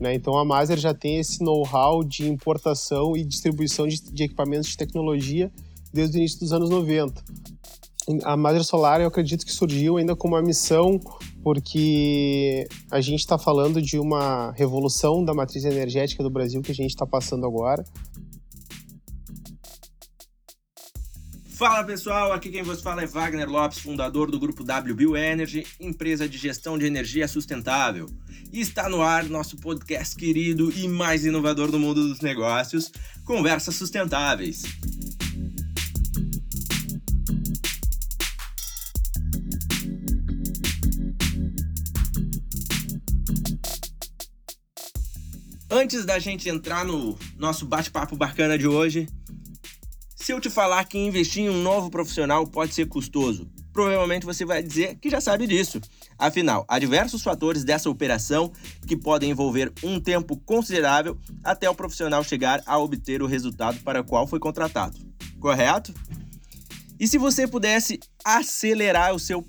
Né? Então a Maser já tem esse know-how de importação e distribuição de, de, equipamentos de tecnologia desde o início dos anos 90. A Maser Solar eu acredito que surgiu ainda com uma missão porque a gente está falando de uma revolução da matriz energética do Brasil que a gente está passando agora. Fala pessoal, aqui quem vos fala é Wagner Lopes, fundador do grupo WBio Energy, empresa de gestão de energia sustentável. E está no ar nosso podcast querido e mais inovador do mundo dos negócios, Conversas Sustentáveis. Antes da gente entrar no nosso bate-papo bacana de hoje, se eu te falar que investir em um novo profissional pode ser custoso, provavelmente você vai dizer que já sabe disso. Afinal, há diversos fatores dessa operação que podem envolver um tempo considerável até o profissional chegar a obter o resultado para o qual foi contratado. Correto? E se você pudesse acelerar o seu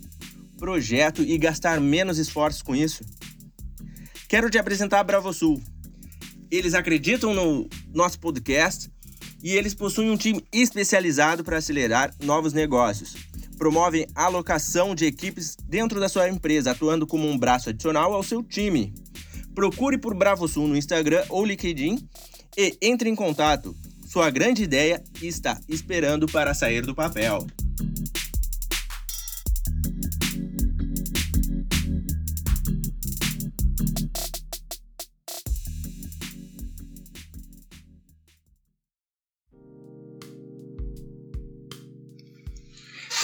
projeto e gastar menos esforços com isso? Quero te apresentar a BravoSul. Eles acreditam no nosso podcast e eles possuem um time especializado para acelerar novos negócios. Promovem alocação de equipes dentro da sua empresa, atuando como um braço adicional ao seu time. Procure por BravoSul no Instagram ou LinkedIn e entre em contato. Sua grande ideia está esperando para sair do papel.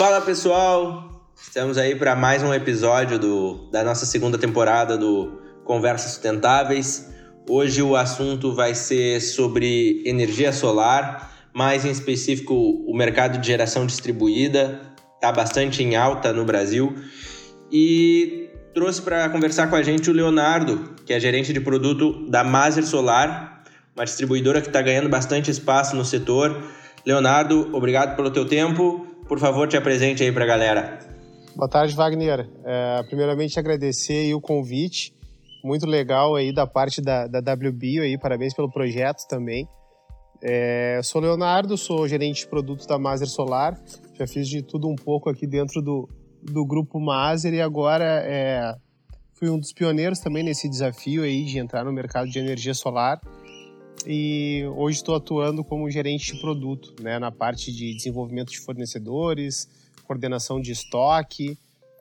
Fala pessoal, estamos aí para mais um episódio do, da nossa segunda temporada do Conversas Sustentáveis. Hoje o assunto vai ser sobre energia solar, mais em específico o mercado de geração distribuída, está bastante em alta no Brasil. E trouxe para conversar com a gente o Leonardo, que é gerente de produto da Maser Solar, uma distribuidora que está ganhando bastante espaço no setor. Leonardo, obrigado pelo teu tempo por favor, te apresente aí para a galera. Boa tarde, Wagner. É, primeiramente, agradecer o convite. Muito legal aí da parte da, da WBio aí, parabéns pelo projeto também. É, sou Leonardo, sou gerente de produtos da Maser Solar. Já fiz de tudo um pouco aqui dentro do, do grupo Maser e agora é, fui um dos pioneiros também nesse desafio aí de entrar no mercado de energia solar e hoje estou atuando como gerente de produto, né, na parte de desenvolvimento de fornecedores, coordenação de estoque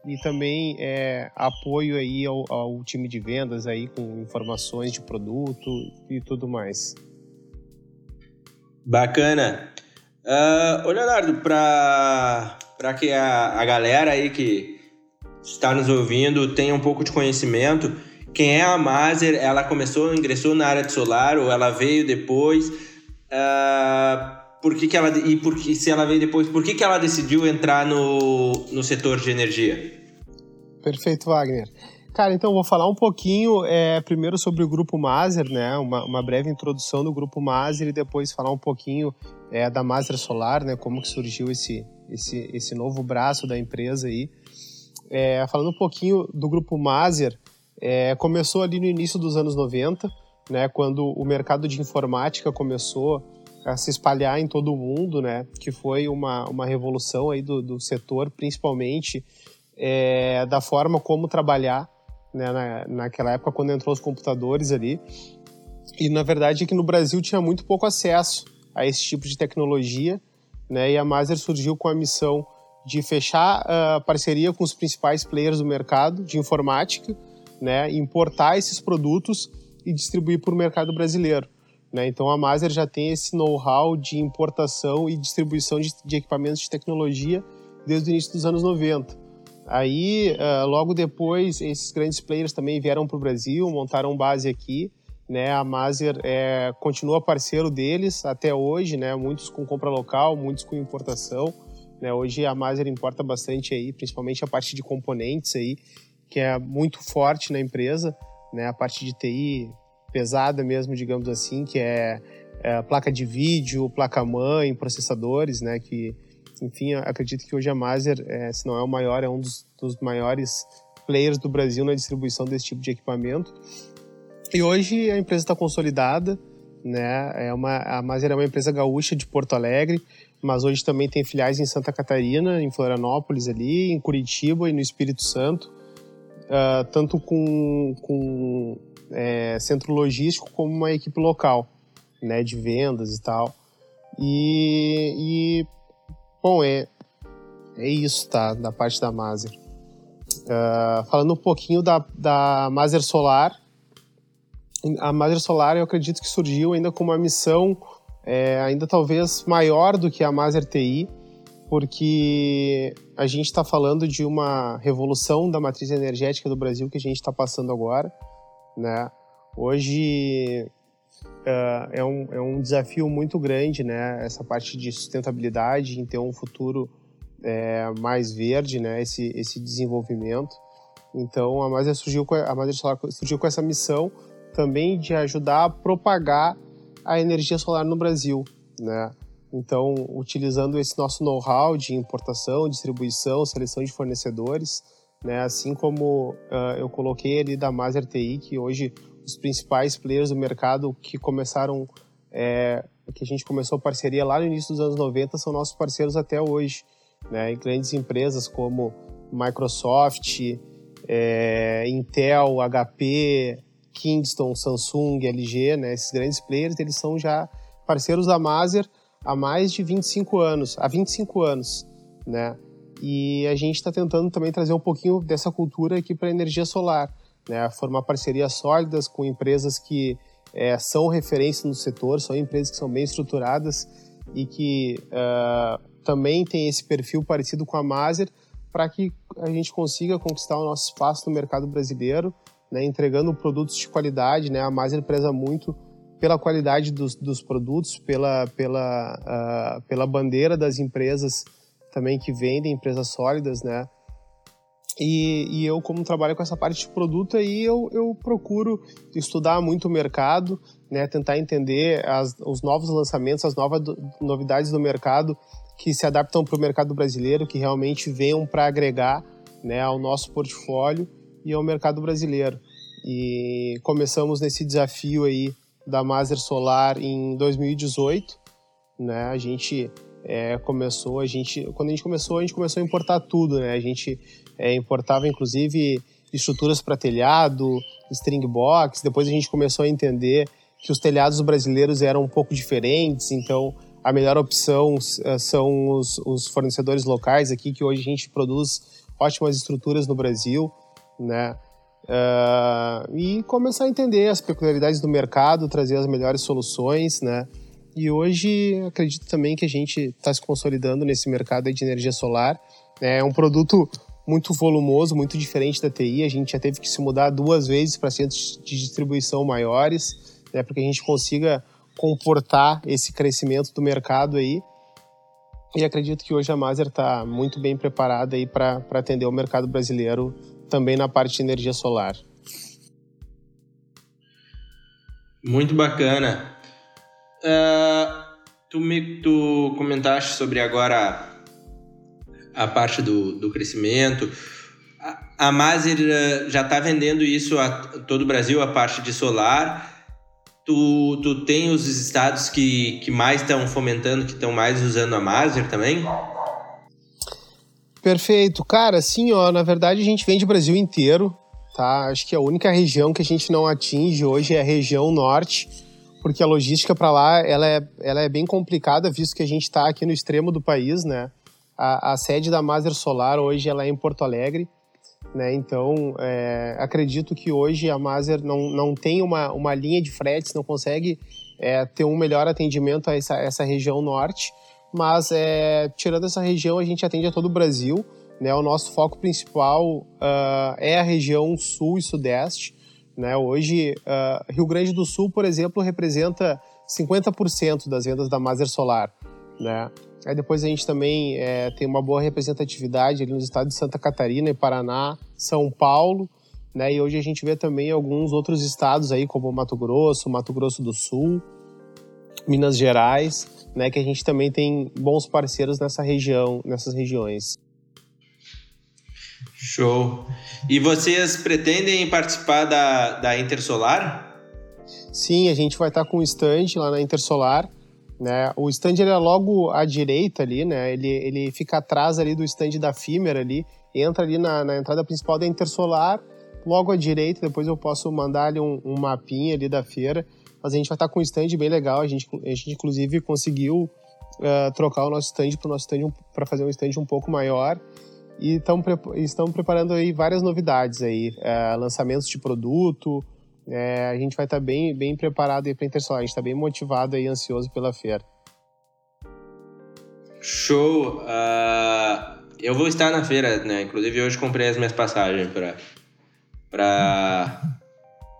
e também é, apoio aí ao, ao, time de vendas aí com informações de produto e tudo mais. Bacana. Uh, ô Leonardo, para que a, a galera aí que está nos ouvindo tenha um pouco de conhecimento, quem é a Maser, ela começou, ingressou na área de solar ou ela veio depois? Uh, por que, que ela e por que, se ela veio depois, por que, que ela decidiu entrar no, no setor de energia? Perfeito, Wagner. Cara, então vou falar um pouquinho é, primeiro sobre o Grupo Maser, né? Uma, uma, breve introdução do Grupo Maser e depois falar um pouquinho é, da Maser Solar, né? Como que surgiu esse, esse, esse novo braço da empresa aí. É, falando um pouquinho do Grupo Maser, é, começou ali no início dos anos 90, né, quando o mercado de informática começou a se espalhar em todo o mundo, né, que foi uma, uma revolução aí do, do setor, principalmente é, da forma como trabalhar né, na, naquela época quando entrou os computadores ali. E na verdade é que no Brasil tinha muito pouco acesso a esse tipo de tecnologia, né, e a Maser surgiu com a missão de fechar uh, parceria com os principais players do mercado de informática né, importar esses produtos e distribuir para o mercado brasileiro. Né? Então a Maser já tem esse know-how de importação e distribuição de, de, equipamentos de tecnologia desde o início dos anos 90. Aí, uh, logo depois, esses grandes players também vieram para o Brasil, montaram base aqui. Né? A Maser é, continua parceiro deles até hoje, né? muitos com compra local, muitos com importação. Né? Hoje a Maser importa bastante aí, principalmente a parte de componentes aí, que é muito forte na empresa, né? A parte de TI pesada mesmo, digamos assim, que é, é placa de vídeo, placa-mãe, processadores, né? Que, enfim, acredito que hoje a Maser, é, se não é o maior, é um dos, dos maiores players do Brasil na distribuição desse tipo de equipamento. E hoje a empresa está consolidada, né? É uma, a Maser é uma empresa gaúcha de Porto Alegre, mas hoje também tem filiais em Santa Catarina, em Florianópolis ali, em Curitiba e no Espírito Santo, uh, tanto com, com é, centro logístico como uma equipe local, né, de vendas e tal. E, e bom, é, é isso, tá, da parte da Maser. Uh, falando um pouquinho da, da Maser Solar, a Maser Solar eu acredito que surgiu ainda com uma missão é, ainda talvez maior do que a Maser TI, porque a gente está falando de uma revolução da matriz energética do Brasil que a gente está passando agora, né? Hoje uh, é, um, é um desafio muito grande, né? Essa parte de sustentabilidade, em ter um futuro é, mais verde, né? Esse, esse desenvolvimento. Então a Maser surgiu com a Maser Solar surgiu com essa missão também de ajudar a propagar a energia solar no Brasil, né? Então, utilizando esse nosso know-how de importação, distribuição, seleção de fornecedores, né? Assim como uh, eu coloquei ali da Maser TI, que hoje os principais players do mercado que começaram, é, que a gente começou a parceria lá no início dos anos 90, são nossos parceiros até hoje, né? E grandes empresas como Microsoft, é, Intel, HP, Kingston, Samsung, LG, né, esses grandes players, eles são já parceiros da Maser há mais de 25 anos, há 25 anos, né? E a gente está tentando também trazer um pouquinho dessa cultura aqui para a energia solar, né? Formar parcerias sólidas com empresas que é, são referência no setor, são empresas que são bem estruturadas e que uh, também têm esse perfil parecido com a Maser, para que a gente consiga conquistar o nosso espaço no mercado brasileiro né, entregando produtos de qualidade, né? A Maser preza muito pela qualidade dos, dos produtos, pela, pela, uh, pela bandeira das empresas também que vendem, empresas sólidas, né? E, e, eu, como trabalho com essa parte de produto, aí eu, eu procuro estudar muito o mercado, né? Tentar entender as, os novos lançamentos, as novas do, novidades do mercado que se adaptam para o mercado brasileiro, que realmente venham para agregar né, ao nosso portfólio e ao mercado brasileiro. E começamos nesse desafio aí da Maser Solar em 2018, né? A gente é, começou, a gente quando a gente começou, a gente começou a importar tudo, né? A gente é, importava inclusive estruturas para telhado, string box. Depois a gente começou a entender que os telhados brasileiros eram um pouco diferentes, então a melhor opção é, são os, os fornecedores locais aqui, que hoje a gente produz ótimas estruturas no Brasil né? Uh, e começar a entender as peculiaridades do mercado, trazer as melhores soluções, né? E hoje acredito também que a gente está se consolidando nesse mercado de energia solar. É um produto muito volumoso, muito diferente da TI. A gente já teve que se mudar duas vezes para centros de distribuição maiores, né, para que a gente consiga comportar esse crescimento do mercado aí. E acredito que hoje a Maser está muito bem preparada para atender o mercado brasileiro também na parte de energia solar. Muito bacana. Uh, tu, me, tu comentaste sobre agora a, parte do, do crescimento. A, a Maser uh, já está vendendo isso a todo o Brasil, a parte de solar. Tu, tu tem os estados que, que mais estão fomentando, que estão mais usando a Maser também? Perfeito. Cara, assim, ó, na verdade a gente vende o Brasil inteiro, tá? Acho que a única região que a gente não atinge hoje é a região norte, porque a logística para lá, ela é, ela é bem complicada, visto que a gente está aqui no extremo do país, né? A, a, sede da Maser Solar hoje ela é em Porto Alegre, né? Então, é, acredito que hoje a Maser não, não tem uma, uma linha de fretes, não consegue é, ter um melhor atendimento a essa, essa região norte, mas é, tirando essa região, a gente atende a todo o Brasil. Né? O nosso foco principal uh, é a região sul e sudeste. Né? Hoje, uh, Rio Grande do Sul, por exemplo, representa 50% das vendas da Maser Solar. Né? Aí depois a gente também é, tem uma boa representatividade ali nos estados de Santa Catarina e Paraná, São Paulo, né? E hoje a gente vê também alguns outros estados aí, como Mato Grosso, Mato Grosso do Sul, Minas Gerais né, que a gente também tem bons parceiros nessa região, nessas regiões. Show. E vocês pretendem participar da, da Intersolar? Sim, a gente vai estar com o stand lá na Intersolar. Né? O stand ele é logo à direita ali, né? Ele, ele fica atrás ali do stand da Fimer ali, entra ali na, na entrada principal da Intersolar, logo à direita, depois eu posso mandar ali um, um mapinha ali da feira, mas a gente vai estar com um stand bem legal, a gente, a gente inclusive conseguiu uh, trocar o nosso stand para nosso para fazer um stand um pouco maior, e tão, estão preparando aí várias novidades aí, uh, lançamentos de produto, é, a gente vai estar bem, bem preparado aí para Intersolar. A gente está bem motivado e ansioso pela feira. Show! Uh, eu vou estar na feira, né? Inclusive hoje comprei as minhas passagens para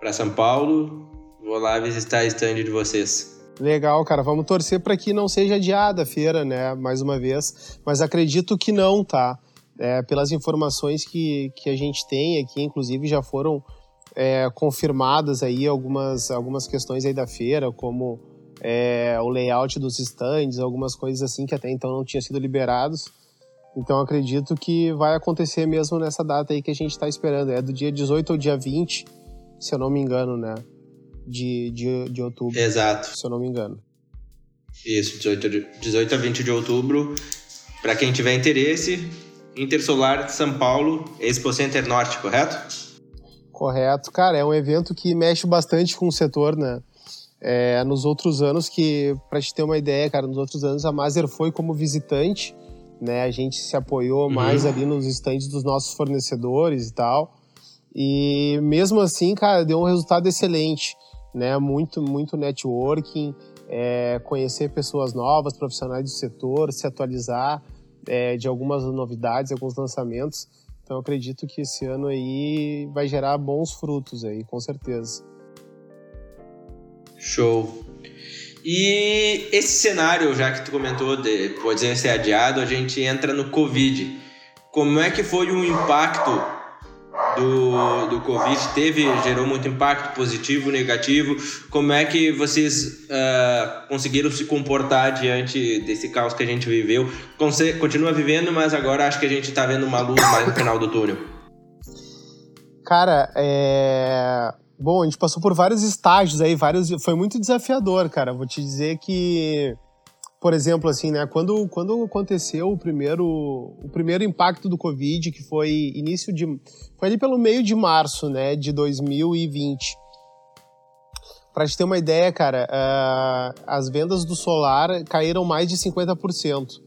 para São Paulo. Vou lá visitar a stand de vocês. Legal, cara. Vamos torcer para que não seja adiada a feira, né? Mais uma vez. Mas acredito que não, tá? É, pelas informações que, que a gente tem aqui, inclusive já foram é, confirmadas aí algumas, algumas questões aí da feira, como é, o layout dos stands, algumas coisas assim que até então não tinham sido liberados. Então acredito que vai acontecer mesmo nessa data aí que a gente está esperando. É do dia 18 ao dia 20, se eu não me engano, né? De, de, de outubro. Exato. Se eu não me engano. Isso, 18, 18 a 20 de outubro. Para quem tiver interesse, Intersolar São Paulo, Expo Center Norte, correto? Correto. Cara, é um evento que mexe bastante com o setor, né? É, nos outros anos que, para te ter uma ideia, cara, nos outros anos a Maser foi como visitante, né? A gente se apoiou uhum. mais ali nos estandes dos nossos fornecedores e tal. E mesmo assim, cara, deu um resultado excelente, né? Muito, muito networking, é, conhecer pessoas novas, profissionais do setor, se atualizar é, de algumas novidades, alguns lançamentos. Então acredito que esse ano aí vai gerar bons frutos aí, com certeza. Show. E esse cenário, já que tu comentou de poder ser adiado, a gente entra no Covid. Como é que foi o impacto do, do Covid teve, gerou muito impacto positivo, negativo. Como é que vocês uh, conseguiram se comportar diante desse caos que a gente viveu? Continua vivendo, mas agora acho que a gente está vendo uma luz mais no final do túnel. Cara, é... Bom, a gente passou por vários estágios aí, vários... foi muito desafiador, cara. Vou te dizer que por exemplo, assim, né, quando, quando aconteceu o primeiro, o primeiro impacto do Covid, que foi início de. Foi ali pelo meio de março, né, de 2020. Para te ter uma ideia, cara, uh, as vendas do solar caíram mais de 50%.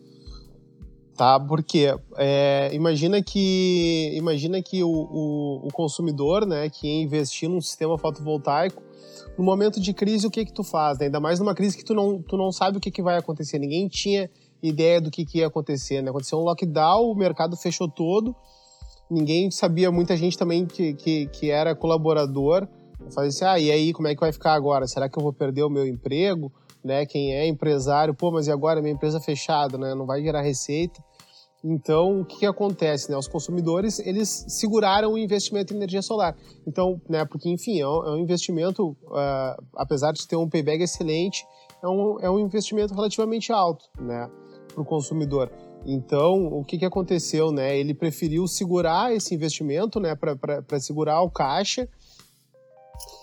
Tá? Porque é, imagina que, imagina que o, o, o consumidor, né, que ia investir num sistema fotovoltaico, no momento de crise, o que que tu faz? Né? Ainda mais numa crise que tu não, tu não sabe o que, que vai acontecer. Ninguém tinha ideia do que, que ia acontecer. Né? Aconteceu um lockdown, o mercado fechou todo, ninguém sabia, muita gente também que, que, que era colaborador, fazia assim, ah, e aí, como é que vai ficar agora? Será que eu vou perder o meu emprego? Né? Quem é empresário, pô, mas e agora? Minha empresa fechada, né? Não vai gerar receita. Então, o que, que, acontece? Né? Os consumidores, eles seguraram o investimento em energia solar. Então, né, porque, enfim, é um, é um investimento, uh, apesar de ter um payback excelente, é um, é um investimento relativamente alto né, para o consumidor. Então, o que, que aconteceu? Né? Ele preferiu segurar esse investimento né, para segurar o caixa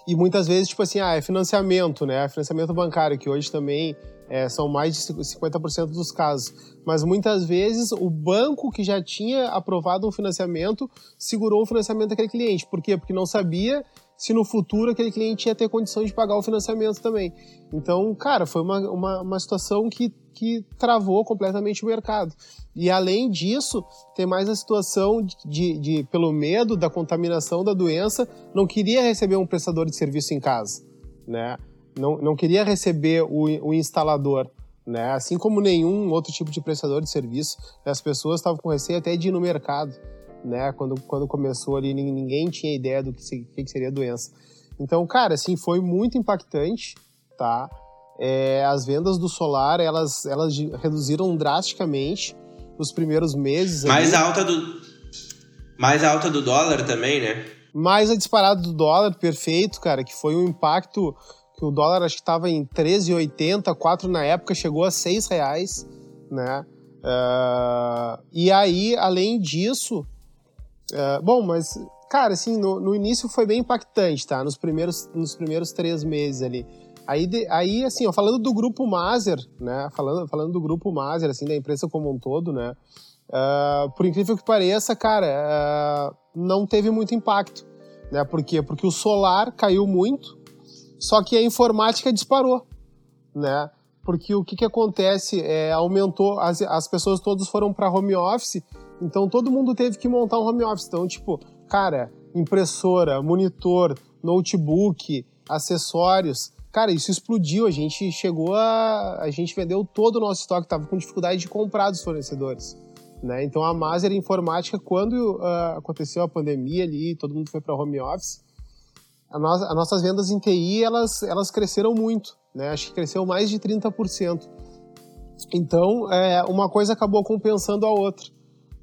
e muitas vezes, tipo assim, ah, é financiamento, né? Financiamento bancário, que hoje também é, são mais de 50% dos casos. Mas muitas vezes o banco que já tinha aprovado um financiamento segurou o financiamento daquele cliente. Por quê? Porque não sabia se no futuro aquele cliente ia ter condição de pagar o financiamento também. Então, cara, foi uma, uma, uma situação que, que travou completamente o mercado. E além disso, tem mais a situação de, de, de, pelo medo da contaminação da doença, não queria receber um prestador de serviço em casa, né? Não, não queria receber o, o instalador, né? Assim como nenhum outro tipo de prestador de serviço, né? as pessoas estavam com receio até de ir no mercado, né? Quando, quando começou ali, ninguém tinha ideia do que, que seria a doença. Então, cara, assim, foi muito impactante, tá? É, as vendas do solar, elas, elas reduziram drasticamente nos primeiros meses. Mais ali. alta do mais alta do dólar também, né? Mais a disparada do dólar, perfeito, cara, que foi um impacto que o dólar acho que estava em 13,80, 4 na época, chegou a 6 reais, né? Uh, e aí, além disso, uh, bom, mas, cara, assim, no, no, início foi bem impactante, tá? Nos primeiros, nos primeiros três meses ali. Aí, de, aí assim, ó, falando do grupo Maser, né? Falando, falando do grupo Maser, assim, da empresa como um todo, né? Uh, por incrível que pareça, cara, não teve muito impacto, né? Por quê? Porque o solar caiu muito, só que a informática disparou, né? Porque o que, que acontece? É, aumentou, as, as pessoas todas foram para home office, então todo mundo teve que montar um home office. Então, tipo, cara, impressora, monitor, notebook, acessórios. Cara, isso explodiu. A gente chegou a. A gente vendeu todo o nosso estoque, tava com dificuldade de comprar dos fornecedores. Né? Então a Maser Informática, quando uh, aconteceu a pandemia ali, todo mundo foi para home office, as nossas vendas em TI elas, elas cresceram muito, né? acho que cresceu mais de 30%. Então, é, uma coisa acabou compensando a outra.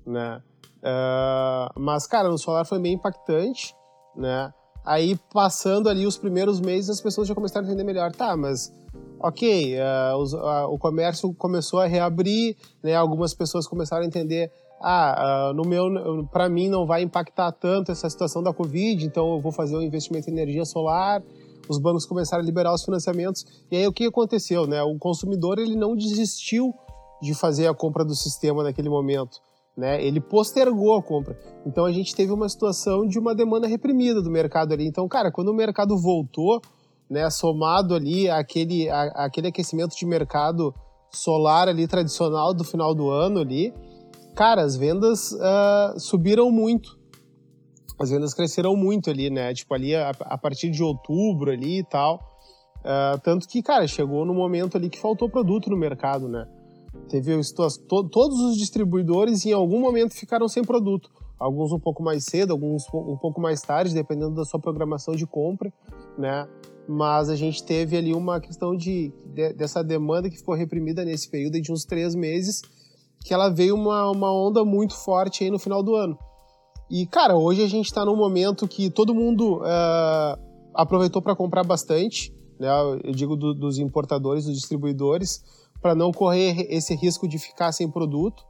Né? Uh, mas, cara, no solar foi bem impactante, né? Aí, passando ali os primeiros meses, as pessoas já começaram a entender melhor. Tá, mas ok, uh, os, o comércio começou a reabrir, né? Algumas pessoas começaram a entender, ah, uh, no meu, para mim não vai impactar tanto essa situação da Covid, então eu vou fazer um investimento em energia solar. Os bancos começaram a liberar os financiamentos. E aí o que aconteceu, né? O consumidor ele não desistiu de fazer a compra do sistema naquele momento. Né? Ele postergou a compra. Então a gente teve uma situação de uma demanda reprimida do mercado ali. Então, cara, quando o mercado voltou, né, somado ali àquele, à, aquele aquecimento de mercado solar ali tradicional do final do ano ali, cara, as vendas uh, subiram muito. As vendas cresceram muito ali, né? Tipo, ali a, a partir de outubro ali e tal. Uh, tanto que, cara, chegou no momento ali que faltou produto no mercado, né? Teve to, todos os distribuidores em algum momento ficaram sem produto. Alguns um pouco mais cedo, alguns um pouco mais tarde, dependendo da sua programação de compra, né? mas a gente teve ali uma questão de, de, dessa demanda que ficou reprimida nesse período de uns três meses, que ela veio uma, uma onda muito forte aí no final do ano. E, cara, hoje a gente está num momento que todo mundo uh, aproveitou para comprar bastante, né? Eu digo do, dos importadores, dos distribuidores, para não correr esse risco de ficar sem produto.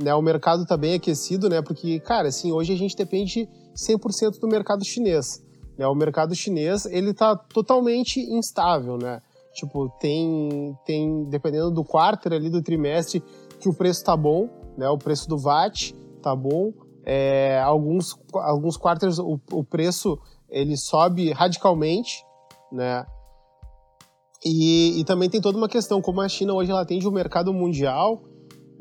Né? O mercado está bem aquecido, né? Porque, cara, assim, hoje a gente depende 100% do mercado chinês. Né? O mercado chinês ele está totalmente instável, né? Tipo, tem, tem, dependendo do quarto ali do trimestre, que o preço tá bom, né? O preço do VAT tá bom. É, alguns, alguns quartos o, o preço ele sobe radicalmente, né? E, e, também tem toda uma questão, como a China hoje ela atende o mercado mundial,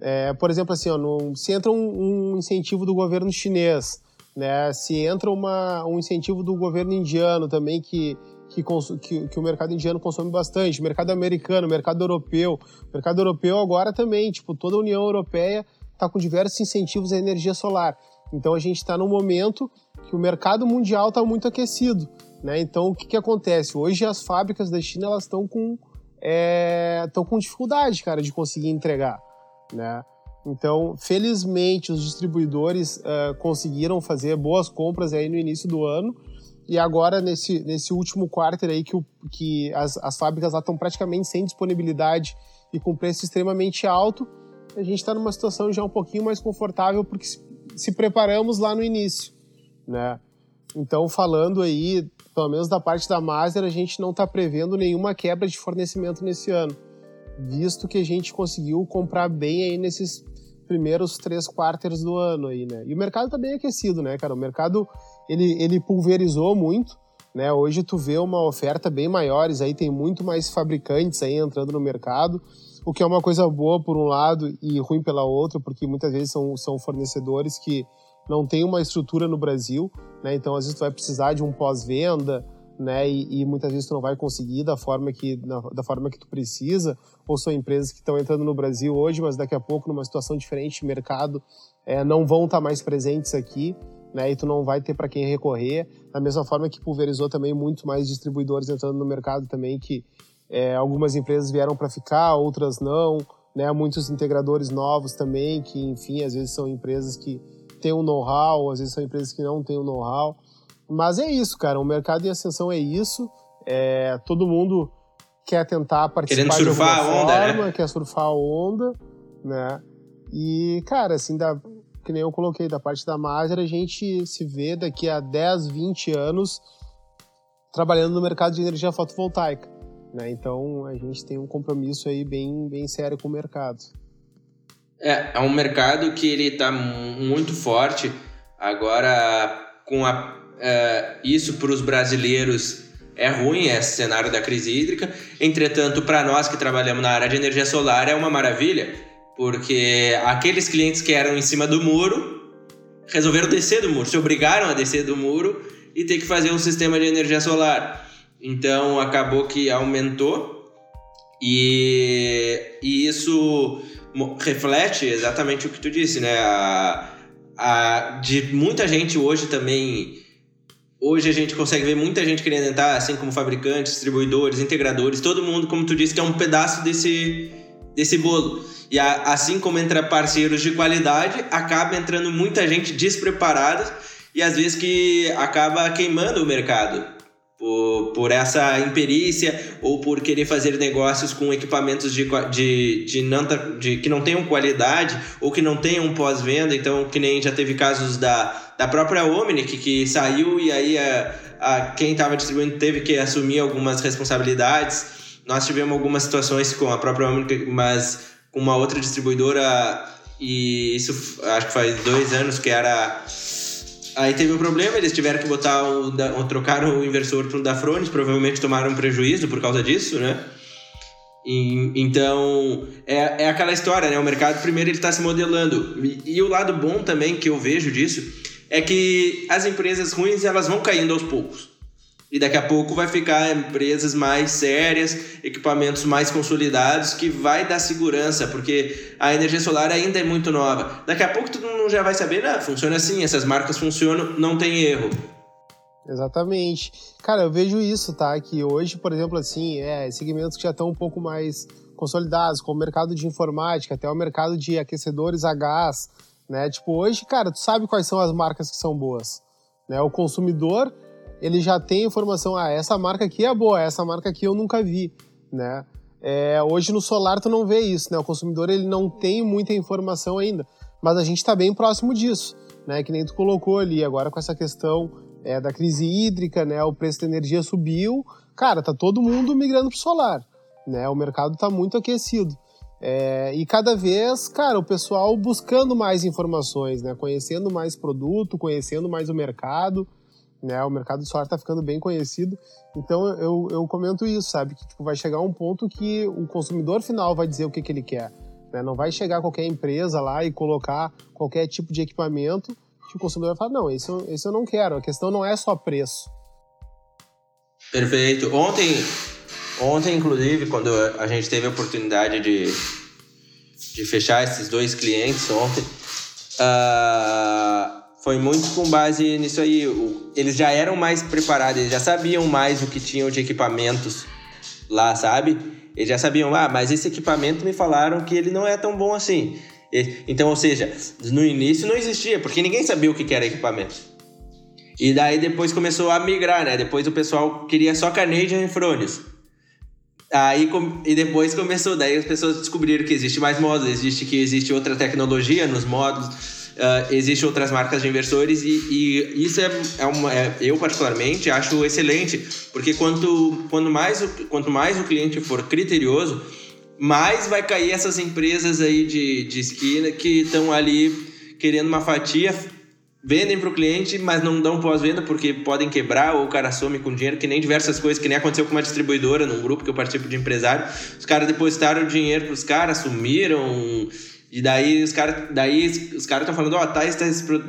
é, por exemplo, assim, ó, no, se entra um, um, incentivo do governo chinês né? Se entra uma, um incentivo do governo indiano também que, que, que, que, o mercado indiano consome bastante, mercado americano, mercado europeu. Mercado europeu agora também, tipo, toda a União Europeia está com diversos incentivos à energia solar. Então a gente está num momento que o mercado mundial está muito aquecido. Né? Então o que, que acontece? Hoje as fábricas da China elas estão com, é, com dificuldade, cara, de conseguir entregar. Né? Então, felizmente, os distribuidores uh, conseguiram fazer boas compras aí no início do ano. E agora, nesse, nesse último quarto aí, que, o, que as, as fábricas lá estão praticamente sem disponibilidade e com preço extremamente alto, a gente está numa situação já um pouquinho mais confortável porque se, se preparamos lá no início, né? Então, falando aí, pelo menos da parte da Master, a gente não está prevendo nenhuma quebra de fornecimento nesse ano, visto que a gente conseguiu comprar bem aí nesses primeiros três quartos do ano aí, né? E o mercado tá bem aquecido, né, cara? O mercado, ele, ele pulverizou muito, né? Hoje tu vê uma oferta bem maiores, aí tem muito mais fabricantes aí entrando no mercado, o que é uma coisa boa por um lado e ruim pela outra, porque muitas vezes são, são fornecedores que não têm uma estrutura no Brasil, né? Então, às vezes tu vai precisar de um pós-venda, né? E, e, muitas vezes tu não vai conseguir da forma que na, da forma que tu precisa. Ou são empresas que estão entrando no Brasil hoje, mas daqui a pouco numa situação diferente de mercado é, não vão estar tá mais presentes aqui, né? E tu não vai ter para quem recorrer. Da mesma forma que pulverizou também muito mais distribuidores entrando no mercado também que é, algumas empresas vieram para ficar, outras não, né? Muitos integradores novos também que, enfim, às vezes são empresas que têm um know-how, às vezes são empresas que não têm o um know-how. Mas é isso, cara. O mercado em ascensão é isso. É, todo mundo quer tentar participar Querendo surfar de a onda, forma, né? quer surfar a onda, né? E, cara, assim, da, que nem eu coloquei, da parte da Maser, a gente se vê daqui a 10, 20 anos trabalhando no mercado de energia fotovoltaica. Né? Então a gente tem um compromisso aí bem, bem sério com o mercado. É, é um mercado que ele está muito forte. Agora, com a, é, isso para os brasileiros é ruim, esse cenário da crise hídrica. Entretanto, para nós que trabalhamos na área de energia solar, é uma maravilha, porque aqueles clientes que eram em cima do muro resolveram descer do muro, se obrigaram a descer do muro e ter que fazer um sistema de energia solar. Então, acabou que aumentou e, e isso reflete exatamente o que tu disse, né? A, a, de muita gente hoje também Hoje a gente consegue ver muita gente querendo entrar, assim como fabricantes, distribuidores, integradores, todo mundo, como tu disse, que é um pedaço desse, desse bolo. E a, assim como entra parceiros de qualidade, acaba entrando muita gente despreparada e às vezes que acaba queimando o mercado por, por essa imperícia ou por querer fazer negócios com equipamentos de, de, de, não, de que não tenham qualidade ou que não tenham pós-venda. Então, que nem já teve casos da, da própria Omni que, que saiu e aí a, a, quem estava distribuindo teve que assumir algumas responsabilidades. Nós tivemos algumas situações com a própria Omni, mas com uma outra distribuidora e isso acho que faz dois anos que era Aí teve um problema, eles tiveram que botar o, o trocar o inversor para Dafrones, provavelmente tomaram um prejuízo por causa disso, né? E, então, é, é aquela história, né? O mercado primeiro ele está se modelando. E, e, o lado bom também que eu vejo disso é que as empresas ruins elas vão caindo aos poucos. E daqui a pouco vai ficar empresas mais sérias, equipamentos mais consolidados, que vai dar segurança, porque a energia solar ainda é muito nova. Daqui a pouco todo mundo já vai saber, ah, funciona assim, essas marcas funcionam, não tem erro. Exatamente. Cara, eu vejo isso, tá? Que hoje, por exemplo, assim, é, segmentos que já estão um pouco mais consolidados, como o mercado de informática, até o mercado de aquecedores a gás, né? Tipo, hoje, cara, tu sabe quais são as marcas que são boas, né? O consumidor ele já tem informação, ah, essa marca aqui é boa, essa marca aqui eu nunca vi, né? É, hoje no solar tu não vê isso, né? O consumidor ele não tem muita informação ainda, mas a gente está bem próximo disso, né? Que nem tu colocou ali agora com essa questão é, da crise hídrica, né? O preço da energia subiu, cara, tá todo mundo migrando pro solar, né? O mercado tá muito aquecido. É, e cada vez, cara, o pessoal buscando mais informações, né? Conhecendo mais produto, conhecendo mais o mercado né? O mercado solar está ficando bem conhecido. Então eu, eu comento isso, sabe? Que tipo, vai chegar um ponto que o consumidor final vai dizer o que, que ele quer. Né? Não vai chegar qualquer empresa lá e colocar qualquer tipo de equipamento que o consumidor vai falar, não, esse eu, esse eu não quero. A questão não é só preço. Perfeito. Ontem, ontem inclusive, quando a gente teve a oportunidade de, de fechar esses dois clientes ontem, uh, foi muito com base nisso aí. Eles já eram mais preparados, eles já sabiam mais o que tinham de equipamentos lá, sabe? Eles já sabiam, ah, mas esse equipamento me falaram que ele não é tão bom assim. Então, ou seja, no início não existia, porque ninguém sabia o que era equipamento. E daí depois começou a migrar, né? Depois o pessoal queria só Canadian Fronius. Aí, e depois começou, daí as pessoas descobriram que existe mais módulos, existe que existe outra tecnologia nos módulos uh, existem outras marcas de inversores e, e isso é, é uma. É, eu, particularmente, acho excelente, porque quanto, quanto, mais o, quanto mais o cliente for criterioso, mais vai cair essas empresas aí de, de esquina que estão ali querendo uma fatia vendem para o cliente, mas não dão pós-venda porque podem quebrar ou o cara some com dinheiro, que nem diversas coisas, que nem aconteceu com uma distribuidora num grupo que eu participo de empresário. Os caras depositaram dinheiro para os caras, sumiram, e daí os caras daí os caras estão falando, ó, oh, tá esse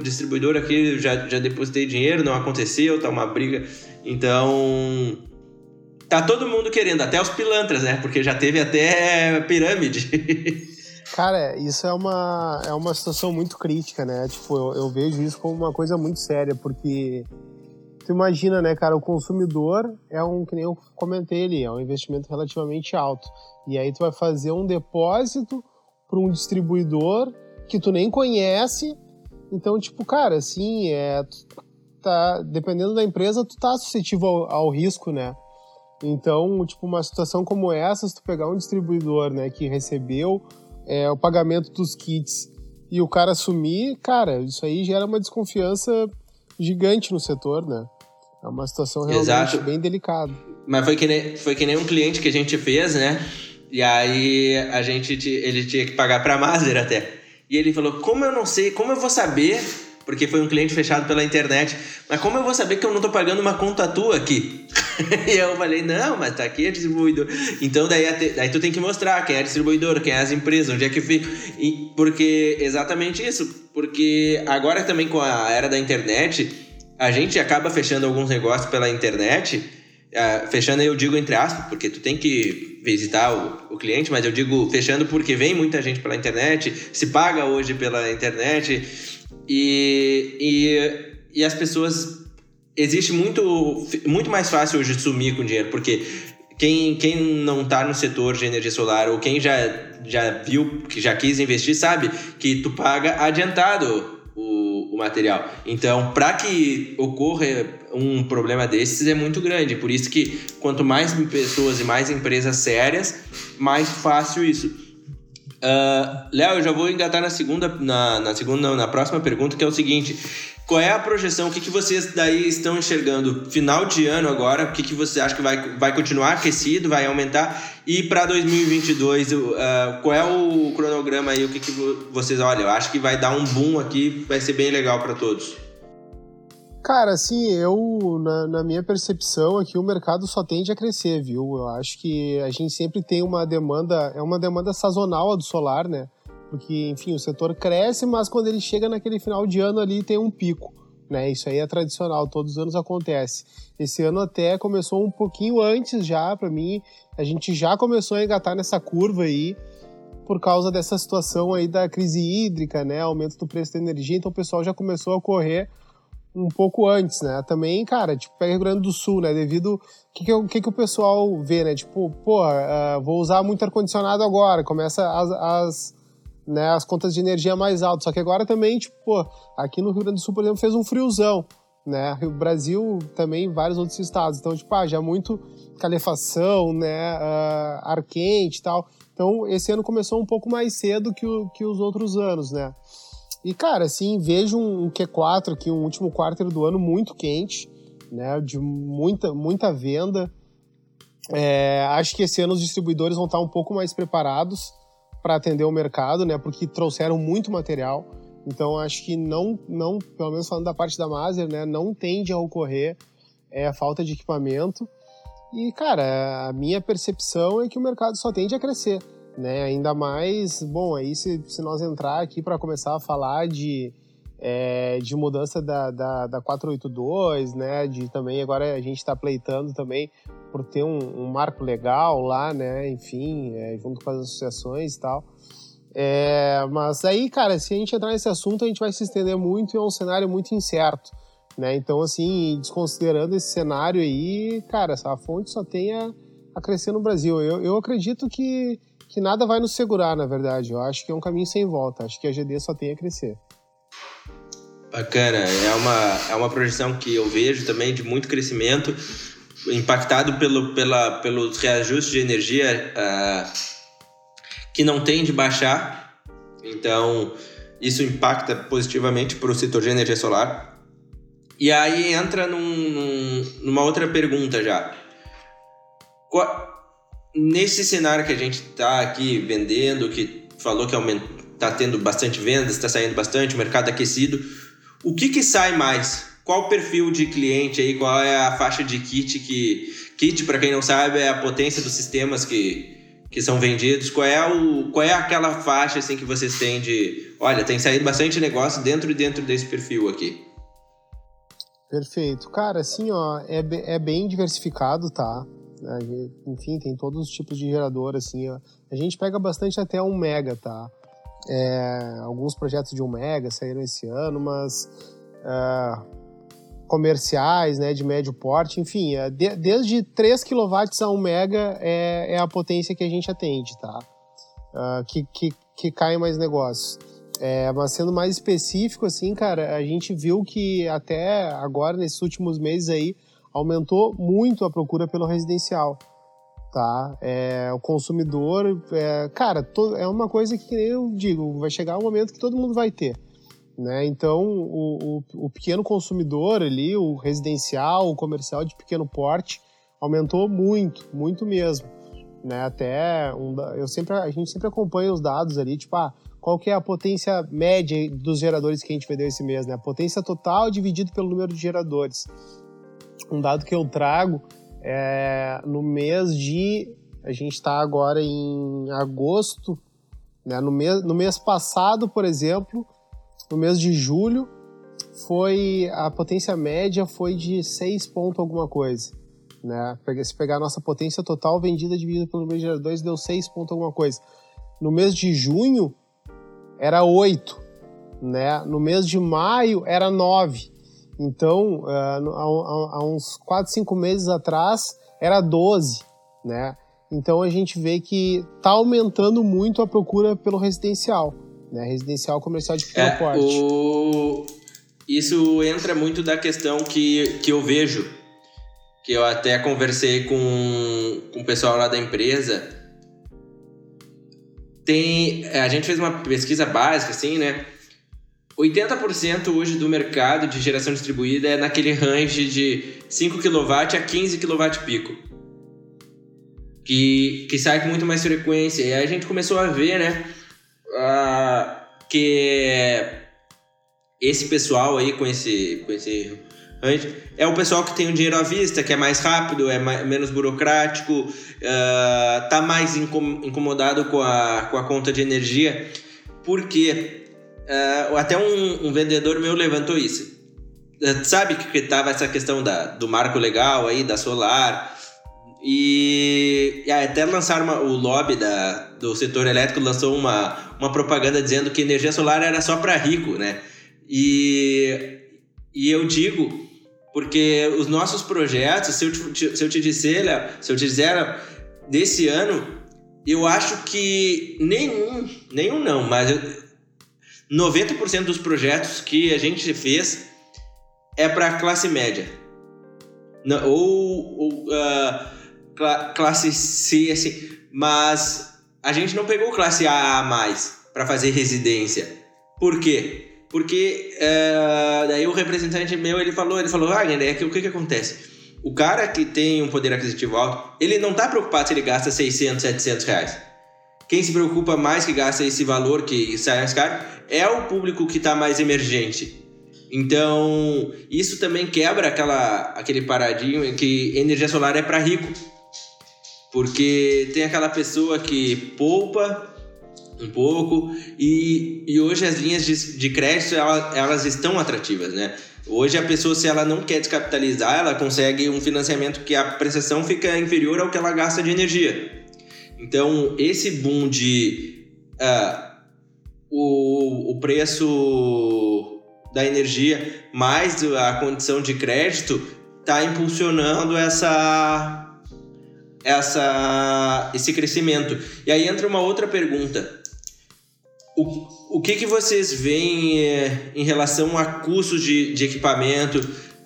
distribuidor aqui, já, já depositei dinheiro, não aconteceu, tá uma briga. Então, tá todo mundo querendo, até os pilantras, né? Porque já teve até pirâmide. Cara, isso é uma, é uma situação muito crítica, né? Tipo, eu, eu vejo isso como uma coisa muito séria, porque tu imagina, né, cara, o consumidor é um, que nem eu comentei ali, é um investimento relativamente alto. E aí tu vai fazer um depósito para um distribuidor que tu nem conhece. Então, tipo, cara, assim, é, tá, dependendo da empresa, tu tá suscetível ao, ao, risco, né? Então, tipo, uma situação como essa, se tu pegar um distribuidor, né, que recebeu é, o pagamento dos kits e o cara sumir, cara, isso aí gera uma desconfiança gigante no setor, né? É uma situação realmente Exato. bem delicada. Mas foi que, nem, foi que nem um cliente que a gente fez, né? E aí a gente ele tinha que pagar para Maser até. E ele falou: "Como eu não sei, como eu vou saber porque foi um cliente fechado pela internet. Mas como eu vou saber que eu não tô pagando uma conta tua aqui? e eu falei, não, mas tá aqui a distribuidor. Então daí, daí tu tem que mostrar quem é a distribuidora, quem é as empresas, onde é que fica. E, porque exatamente isso. Porque agora também com a era da internet, a gente acaba fechando alguns negócios pela internet. Uh, fechando eu digo entre aspas, porque tu tem que visitar o, o cliente, mas eu digo fechando porque vem muita gente pela internet, se paga hoje pela internet. E, e, e as pessoas. Existe muito, muito mais fácil hoje sumir com dinheiro, porque quem, quem não está no setor de energia solar ou quem já, já viu, que já quis investir, sabe que tu paga adiantado o, material. Então, para que ocorra um problema desses é muito grande. Por isso que quanto mais pessoas e mais empresas sérias, mais fácil isso. Uh, Léo, eu já vou engatar na segunda, na, na segunda, na próxima pergunta, que é o seguinte: qual é a projeção? O que, que vocês daí estão enxergando final de ano agora? O que, que você acha que vai, vai continuar aquecido, vai aumentar? E para 2022, uh, qual é o cronograma aí? O que, que vocês olham? Eu acho que vai dar um boom aqui, vai ser bem legal para todos. Cara, assim, eu, na, na, minha percepção aqui, o mercado só tende a crescer, viu? Eu acho que a gente sempre tem uma demanda, é uma demanda sazonal a do solar, né? Porque, enfim, o setor cresce, mas quando ele chega naquele final de ano ali tem um pico, né? Isso aí é tradicional, todos os anos acontece. Esse ano até começou um pouquinho antes já, para mim, a gente já começou a engatar nessa curva aí, por causa dessa situação aí da crise hídrica, né? Aumento do preço da energia, então o pessoal já começou a correr um pouco antes, né? Também, cara, tipo, pega Rio Grande do Sul, né? Devido. O que, que, que, que o pessoal vê, né? Tipo, pô, uh, vou usar muito ar-condicionado agora, começa as, as, né, as contas de energia mais altas. Só que agora também, tipo, pô, aqui no Rio Grande do Sul, por exemplo, fez um friozão, né? O Brasil também, vários outros estados. Então, tipo, ah, já muito calefação, né? Uh, ar quente e tal. Então, esse ano começou um pouco mais cedo que, o, que os outros anos, né? E, cara, assim, vejo um Q4 aqui, um último quarto do ano muito quente, né? De muita, muita venda. É, acho que esse ano os distribuidores vão estar um pouco mais preparados para atender o mercado, né? Porque trouxeram muito material. Então, acho que não, não, pelo menos falando da parte da Maser, né? Não tende a ocorrer é, a falta de equipamento. E, cara, a minha percepção é que o mercado só tende a crescer né? Ainda mais, bom, aí se, se nós entrar aqui para começar a falar de, é, de mudança da, da, da 482, né? De também agora a gente está pleitando também por ter um, um, marco legal lá, né? Enfim, é, junto com as associações e tal. É, mas aí, cara, se a gente entrar nesse assunto, a gente vai se estender muito e é um cenário muito incerto. Né? Então, assim, desconsiderando esse cenário aí, cara, essa fonte só tem a, a crescer no Brasil. Eu, eu acredito que que nada vai nos segurar, na verdade. Eu acho que é um caminho sem volta. Acho que a GD só tem a crescer. Bacana. É uma, é uma projeção que eu vejo também de muito crescimento, impactado pelo, pela, pelos reajustes de energia uh, que não tem de baixar. Então, isso impacta positivamente para o setor de energia solar. E aí entra num, num, numa outra pergunta já. Qual, nesse cenário que a gente está aqui vendendo, que falou que está tendo bastante vendas, está saindo bastante, o mercado aquecido, o que, que sai mais? Qual o perfil de cliente aí? Qual é a faixa de kit que. Kit, para quem não sabe, é a potência dos sistemas que, que são vendidos. Qual é, o, qual é aquela faixa assim, que vocês têm de. Olha, tem saído bastante negócio dentro e dentro desse perfil aqui. Perfeito. Cara, assim, ó, é, é bem diversificado, tá? Enfim, tem todos os tipos de gerador, assim. Ó. A gente pega bastante até um mega, tá? É, alguns projetos de um mega saíram esse ano, mas é, comerciais, né, de médio porte, enfim, é, de, desde 3 kW a 1 mega é, é, a potência que a gente atende, tá? Uh, que, que, que cai mais negócios. É, mas sendo mais específico, assim, cara, a gente viu que até agora, nesses últimos meses aí, aumentou muito a procura pelo residencial. Tá? É, o consumidor, é, cara, to, é uma coisa que, eu digo, vai chegar um momento que todo mundo vai ter. Né? Então, o, o, o, pequeno consumidor ali, o residencial, o comercial de pequeno porte, aumentou muito, muito mesmo. Né? Até um, eu sempre, a gente sempre acompanha os dados ali, tipo, ah, qual que é a potência média dos geradores que a gente vendeu esse mês, né? A potência total dividido pelo número de geradores. Um dado que eu trago é no mês de a gente está agora em agosto, né? No mês, no mês passado, por exemplo, no mês de julho, foi a potência média foi de 6 ponto alguma coisa. Né? Se pegar a nossa potência total vendida dividida pelo número de geradores, deu 6 ponto alguma coisa. No mês de junho, era 8. Né? No mês de maio, era 9. Então, há, há, uns 4, 5 meses atrás, era 12. Né? Então, a gente vê que está aumentando muito a procura pelo residencial né? Residencial comercial de pequeno é, porte. O... Isso entra muito da questão que, que eu vejo, que eu até conversei com, com o pessoal lá da empresa. Tem, a gente fez uma pesquisa básica, assim, né? 80% hoje do mercado de geração distribuída é naquele range de 5 kW a 15 kW pico. Que, que sai com muito mais frequência. E aí a gente começou a ver, né? que esse pessoal aí com esse, com esse é o pessoal que tem o dinheiro à vista, que é mais rápido, é mais, menos burocrático, uh, tá mais incomodado com a, com a conta de energia, porque uh, até um, um, vendedor meu levantou isso. Uh, sabe que tava essa questão da, do marco legal aí, da solar, e, e até lançaram uma, o lobby da, do setor elétrico lançou uma, uma propaganda dizendo que energia solar era só para rico, né? E, e eu digo, porque os nossos projetos, se eu te, se eu te disser, se eu te dizer desse ano, eu acho que nenhum, nenhum não, mas 90% dos projetos que a gente fez é para classe média. Ou, ou uh, classe C, assim, mas a gente não pegou classe A mais para fazer residência. Por quê? Porque uh, daí o representante meu ele falou, ele falou, Wagner, é que o que, que acontece? O cara que tem um poder aquisitivo alto, ele não está preocupado se ele gasta 600, 700 reais. Quem se preocupa mais que gasta esse valor que sai mais caro é o público que está mais emergente. Então, isso também quebra aquela, aquele paradigma que energia solar é para rico. Porque tem aquela pessoa que poupa um pouco e, e hoje as linhas de, de crédito elas, elas estão atrativas, né? Hoje a pessoa, se ela não quer descapitalizar, ela consegue um financiamento que a prestação fica inferior ao que ela gasta de energia. Então, esse boom de uh, o, o preço da energia mais a condição de crédito está impulsionando essa essa, esse crescimento. E aí entra uma outra pergunta. O, o que, que vocês veem é, em relação a custos de, de equipamento?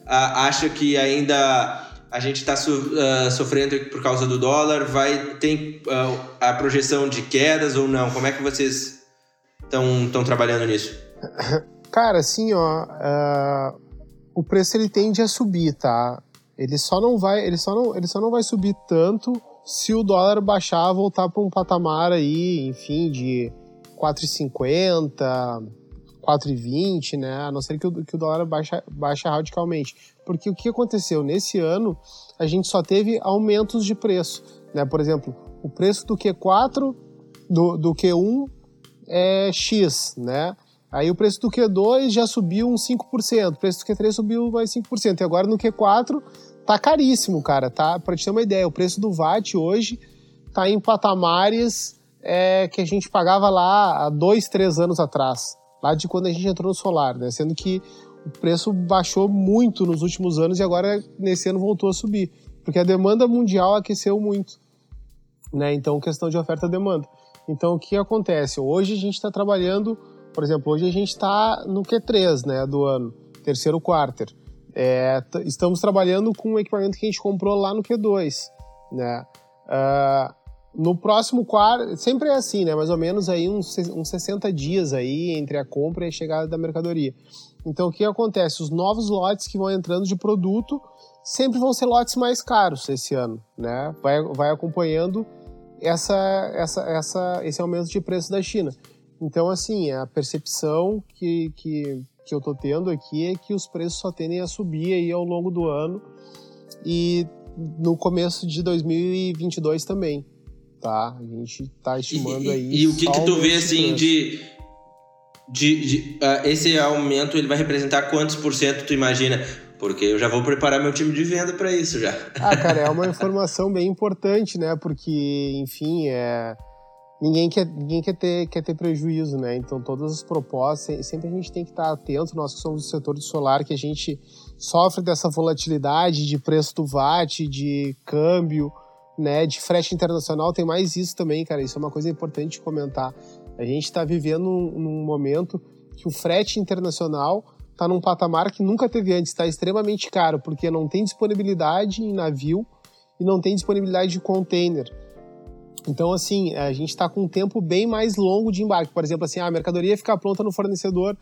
Acha que ainda a gente está uh, sofrendo por causa do dólar? Vai tem uh, a projeção de quedas ou não? Como é que vocês estão trabalhando nisso? Cara, assim, ó, uh, o preço ele tende a subir, tá? Ele só não vai, ele só não, ele só não vai subir tanto se o dólar baixar, voltar para um patamar aí, enfim, de 4,50, 4,20, né? A não ser que o, que o dólar baixa, baixa radicalmente. Porque o que aconteceu? Nesse ano, a gente só teve aumentos de preço, né? Por exemplo, o preço do Q4, do, do Q1 é X, né? Aí o preço do Q2 já subiu uns 5%, o preço do Q3 subiu mais 5%, e agora no Q4 tá caríssimo, cara, tá? Pra te ter uma ideia, o preço do VAT hoje tá em patamares é, que a gente pagava lá há dois, três anos atrás, lá de quando a gente entrou no solar, né? Sendo que o preço baixou muito nos últimos anos e agora nesse ano voltou a subir, porque a demanda mundial aqueceu muito, né? Então, questão de oferta e demanda. Então, o que acontece? Hoje a gente está trabalhando, por exemplo, hoje a gente está no Q3, né, do ano, terceiro quarter. É, estamos trabalhando com o equipamento que a gente comprou lá no Q2, né? Uh, no próximo quarto, sempre é assim, né? Mais ou menos aí uns, uns 60 dias aí entre a compra e a chegada da mercadoria. Então o que acontece? Os novos lotes que vão entrando de produto sempre vão ser lotes mais caros esse ano, né? Vai, vai acompanhando essa, essa, essa, esse aumento de preço da China. Então, assim, a percepção que, que, que eu tô tendo aqui é que os preços só tendem a subir aí ao longo do ano e no começo de 2022 também, tá? A gente tá estimando e, aí. E, e o que que tu vê, assim, de... de, de uh, esse aumento, ele vai representar quantos por cento tu imagina? Porque eu já vou preparar meu time de venda para isso já. Ah, cara, é uma informação bem importante, né? Porque, enfim, é ninguém quer, ninguém quer, ter, quer ter prejuízo, né? Então, todas as propostas, sempre a gente tem que estar atento, nós que somos do setor de solar, que a gente sofre dessa volatilidade de preço do VAT, de câmbio, né? De frete internacional, tem mais isso também, cara. Isso é uma coisa importante de comentar. A gente está vivendo num, num momento que o frete internacional está num patamar que nunca teve antes, está extremamente caro, porque não tem disponibilidade em navio e não tem disponibilidade de container. Então, assim, a gente está com um tempo bem mais longo de embarque. Por exemplo, assim, a mercadoria fica pronta no fornecedor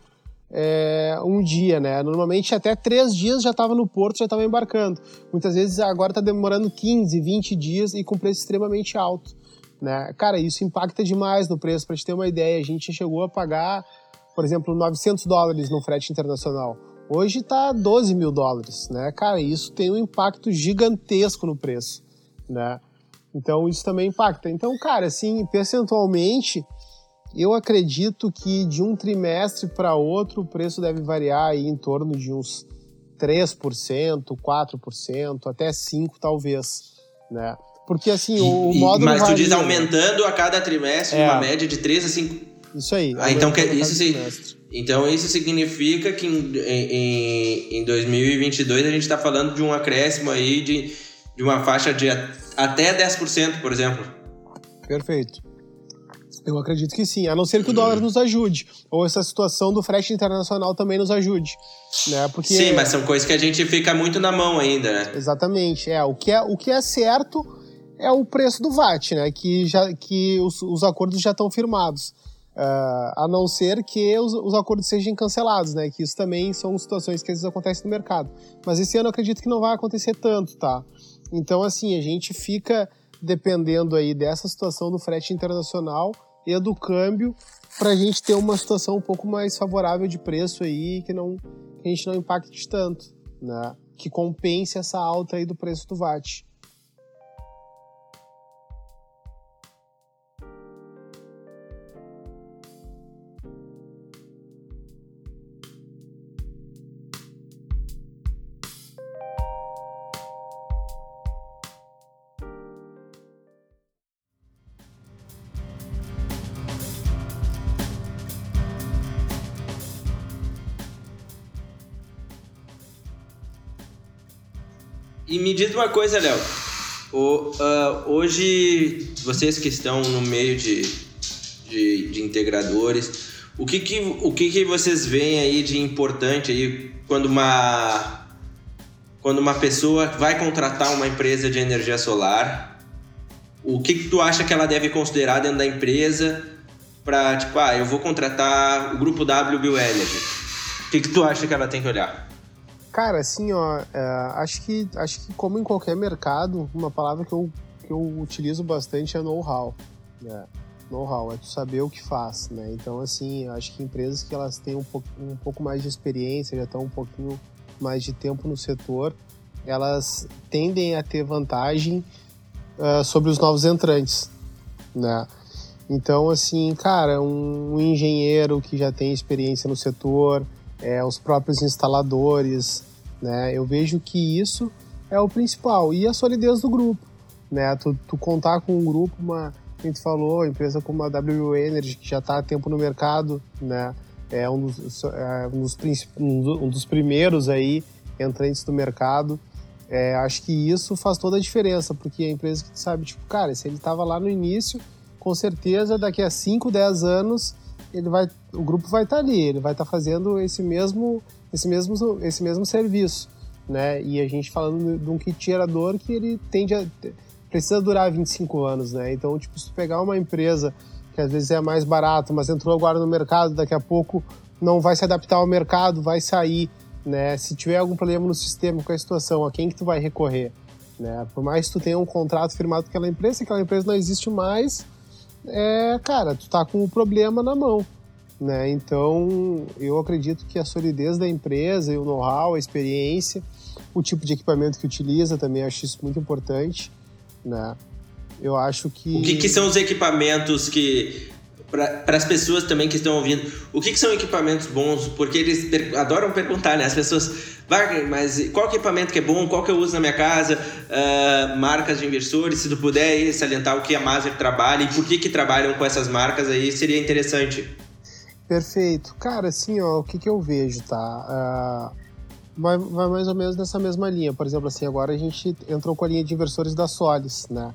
é, um dia, né? Normalmente até três dias já estava no porto, já estava embarcando. Muitas vezes agora está demorando 15, 20 dias e com preço extremamente alto. Né? Cara, isso impacta demais no preço. Para te ter uma ideia, a gente chegou a pagar, por exemplo, 900 dólares no frete internacional. Hoje está 12 mil dólares, né? Cara, isso tem um impacto gigantesco no preço, né? Então isso também impacta. Então, cara, assim, percentualmente, eu acredito que de um trimestre para outro o preço deve variar aí em torno de uns 3%, 4%, até 5% talvez, né? Porque assim, o, e, módulo Mas tu diz aumentando a cada trimestre, é. uma média de 3 a 5%. Isso aí. Ah, então, que, isso, se, então isso significa que em, em, em 2022 a gente está falando de um acréscimo aí de, de uma faixa de até 10%, por exemplo. Perfeito. Eu acredito que sim, a não ser que o dólar nos ajude, ou essa situação do frete internacional também nos ajude, né? Porque Sim, mas são coisas que a gente fica muito na mão ainda, né? Exatamente, é, o que é, o que é certo é o preço do VAT, né? Que já que os, os acordos já estão firmados. Uh, a não ser que os, os, acordos sejam cancelados, né? Que isso também são situações que às vezes acontecem no mercado. Mas esse ano eu acredito que não vai acontecer tanto, tá? Então, assim, a gente fica dependendo aí dessa situação do frete internacional e do câmbio para a gente ter uma situação um pouco mais favorável de preço aí, que, não, que a gente não impacte tanto, né? Que compense essa alta aí do preço do VAT. E me diz uma coisa, Léo. Uh, hoje, vocês que estão no meio de, de, de, integradores, o que que, o que que vocês veem aí de importante aí quando uma, quando uma pessoa vai contratar uma empresa de energia solar? O que que tu acha que ela deve considerar dentro da empresa para, tipo, ah, eu vou contratar o grupo W Bioenergy. O que que tu acha que ela tem que olhar? Cara, assim, ó, é, acho, que, acho que como em qualquer mercado, uma palavra que eu, que eu utilizo bastante é know-how. Né? Know-how, é tu saber o que faz, né? Então, assim, acho que empresas que elas têm um pouco, um pouco mais de experiência, já estão um pouquinho mais de tempo no setor, elas tendem a ter vantagem uh, sobre os novos entrantes, né? Então, assim, cara, um, um engenheiro que já tem experiência no setor, é, os próprios instaladores, né? Eu vejo que isso é o principal e a solidez do grupo, né? Tu, tu contar com um grupo, uma, a gente falou, empresa como a W Energy que já está há tempo no mercado, né? É um dos, é um dos, um dos primeiros aí entrantes do mercado. É, acho que isso faz toda a diferença, porque a empresa que sabe, tipo, cara, se ele estava lá no início, com certeza daqui a 5, 10 anos ele vai, o grupo vai estar tá ali, ele vai estar tá fazendo esse mesmo esse mesmo, esse mesmo serviço, né? E a gente falando de um kit gerador que ele tende a, precisa durar 25 anos, né? Então, tipo, se tu pegar uma empresa que às vezes é mais barato, mas entrou agora no mercado, daqui a pouco não vai se adaptar ao mercado, vai sair, né? Se tiver algum problema no sistema com a situação, a quem que tu vai recorrer, né? Por mais que tu tenha um contrato firmado com aquela empresa, aquela empresa não existe mais, é, cara, tu tá com o problema na mão, né? Então, eu acredito que a solidez da empresa o know-how, a experiência, o tipo de equipamento que utiliza também acho isso muito importante, né? Eu acho que o que, que são os equipamentos que para as pessoas também que estão ouvindo, o que, que são equipamentos bons? Porque eles per adoram perguntar, né? As pessoas, mas qual equipamento que é bom? Qual que eu uso na minha casa? Uh, marcas de inversores, se tu puder aí, salientar o que a Maser trabalha e por que que trabalham com essas marcas aí, seria interessante. Perfeito. Cara, assim, ó, o que que eu vejo, tá? Uh, vai, vai mais ou menos nessa mesma linha. Por exemplo, assim, agora a gente entrou com a linha de inversores da Solis, né?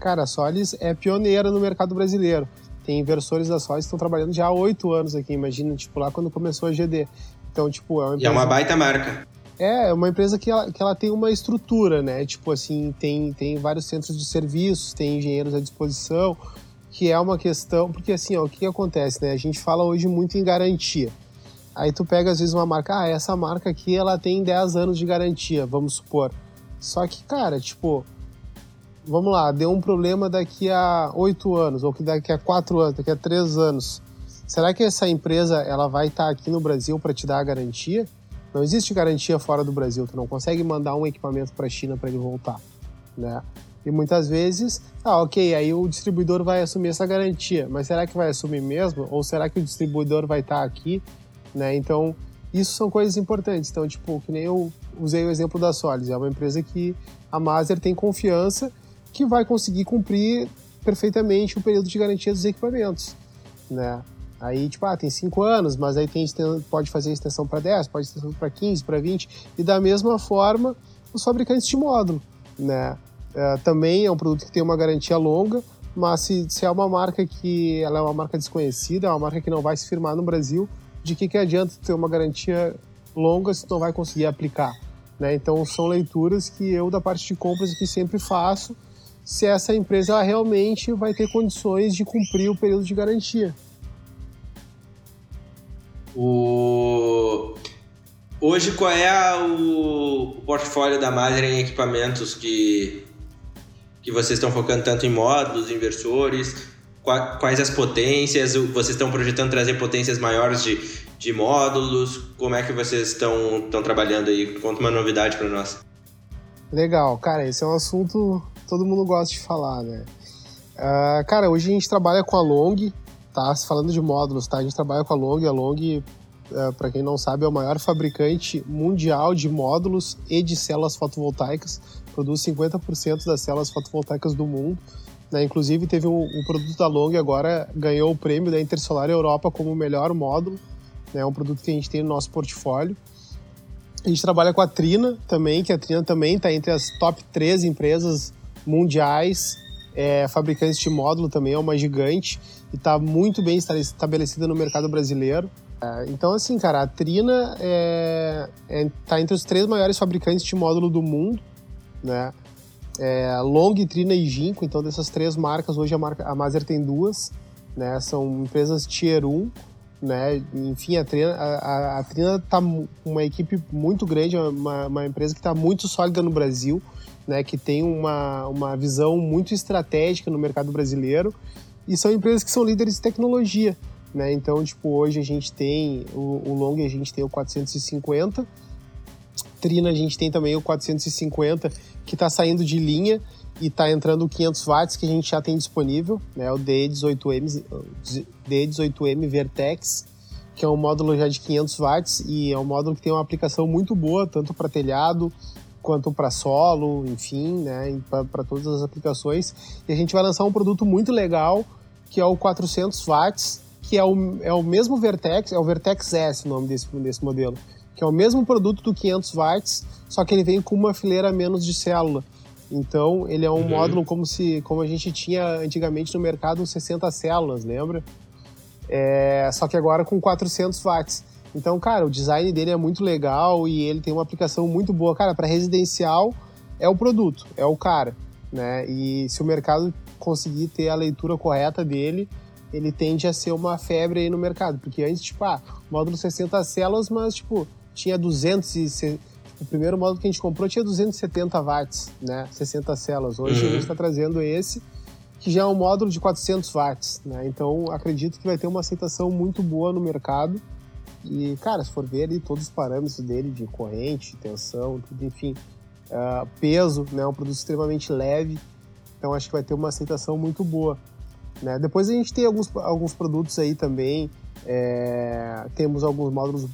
Cara, a Solis é pioneira no mercado brasileiro. Tem inversores da Solis que estão trabalhando já há oito anos aqui, imagina, tipo, lá quando começou a GD. Então, tipo, é uma empresa... E é uma baita marca. É, é uma empresa que ela, que ela tem uma estrutura, né? Tipo assim, tem, tem vários centros de serviços, tem engenheiros à disposição, que é uma questão... Porque assim, ó, o que, acontece, né? A gente fala hoje muito em garantia. Aí tu pega às vezes uma marca, ah, essa marca aqui ela tem 10 anos de garantia, vamos supor. Só que, cara, tipo, vamos lá, deu um problema daqui a oito anos, ou que daqui a quatro anos, daqui a três anos. Será que essa empresa ela vai estar aqui no Brasil para te dar a garantia? Não existe garantia fora do Brasil, tu não consegue mandar um equipamento para a China para ele voltar, né? E muitas vezes, ah, ok, aí o distribuidor vai assumir essa garantia, mas será que vai assumir mesmo? Ou será que o distribuidor vai estar aqui, né? Então, isso são coisas importantes. Então, tipo, que nem eu usei o exemplo da Solis, é uma empresa que a Maser tem confiança que vai conseguir cumprir perfeitamente o período de garantia dos equipamentos, né? Aí, tipo, ah, tem 5 anos, mas aí tem, pode fazer extensão para 10, pode extensão para 15, para 20, e da mesma forma os fabricantes de módulo, né? É, também é um produto que tem uma garantia longa, mas se, se é uma marca que ela é uma marca desconhecida, é uma marca que não vai se firmar no Brasil, de que, que adianta ter uma garantia longa se não vai conseguir aplicar? Né? Então são leituras que eu da parte de compras aqui sempre faço se essa empresa realmente vai ter condições de cumprir o período de garantia. O... Hoje, qual é o portfólio da Maser em equipamentos que, que vocês estão focando tanto em módulos, inversores? Quais as potências? Vocês estão projetando trazer potências maiores de, de módulos? Como é que vocês estão, estão trabalhando aí? Conta uma novidade para nós. Legal, cara, esse é um assunto todo mundo gosta de falar, né? Uh, cara, hoje a gente trabalha com a Long, tá? Falando de módulos, tá? A gente trabalha com a Long. A Long, uh, é, para quem não sabe, é o maior fabricante mundial de módulos e de células fotovoltaicas. Produz 50% das células fotovoltaicas do mundo. Né? Inclusive, teve um, um, produto da Long agora, ganhou o prêmio da Intersolar Europa como o melhor módulo. Né? É um produto que a gente tem no nosso portfólio. A gente trabalha com a Trina também, que a Trina também está entre as top 3 empresas mundiais, é, fabricantes de módulo também, é uma gigante e está muito bem estabelecida no mercado brasileiro. É, então, assim, cara, a Trina está é, é, tá entre os três maiores fabricantes de módulo do mundo, né? É, Long, Trina e Ginkgo, então dessas três marcas, hoje a, marca, a Maser tem duas, né? São empresas Tier 1, né? Enfim, a Trina, a, a Trina tá uma equipe muito grande, uma, uma empresa que está muito sólida no Brasil, né, que tem uma, uma visão muito estratégica no mercado brasileiro e são empresas que são líderes de tecnologia. Né? Então, tipo, hoje a gente tem o, o Long, a gente tem o 450, Trina a gente tem também o 450 que está saindo de linha e está entrando o 500 watts que a gente já tem disponível, né? O DE18M, DE18M Vertex, que é um módulo já de 500 watts e é um módulo que tem uma aplicação muito boa tanto para telhado quanto para solo, enfim, né, para todas as aplicações. E a gente vai lançar um produto muito legal, que é o 400 watts, que é o, é o mesmo Vertex, é o Vertex S o nome desse, desse modelo, que é o mesmo produto do 500 watts, só que ele vem com uma fileira menos de célula. Então, ele é um uhum. módulo como se como a gente tinha antigamente no mercado 60 células, lembra? É, só que agora com 400 watts. Então, cara, o design dele é muito legal e ele tem uma aplicação muito boa. Cara, para residencial é o produto, é o cara. né? E se o mercado conseguir ter a leitura correta dele, ele tende a ser uma febre aí no mercado, porque antes, tipo, ah, módulo 60 células, mas, tipo, tinha 200 e... O primeiro módulo que a gente comprou tinha 270 watts, né? 60 células. Hoje uhum. a gente está trazendo esse, que já é um módulo de 400 watts, né? Então, acredito que vai ter uma aceitação muito boa no mercado. E, cara, se for ver ali todos os parâmetros dele de corrente, tensão, tudo, enfim, uh, peso, né? É um produto extremamente leve. Então, acho que vai ter uma aceitação muito boa. Né? Depois a gente tem alguns, alguns produtos aí também. É, temos alguns módulos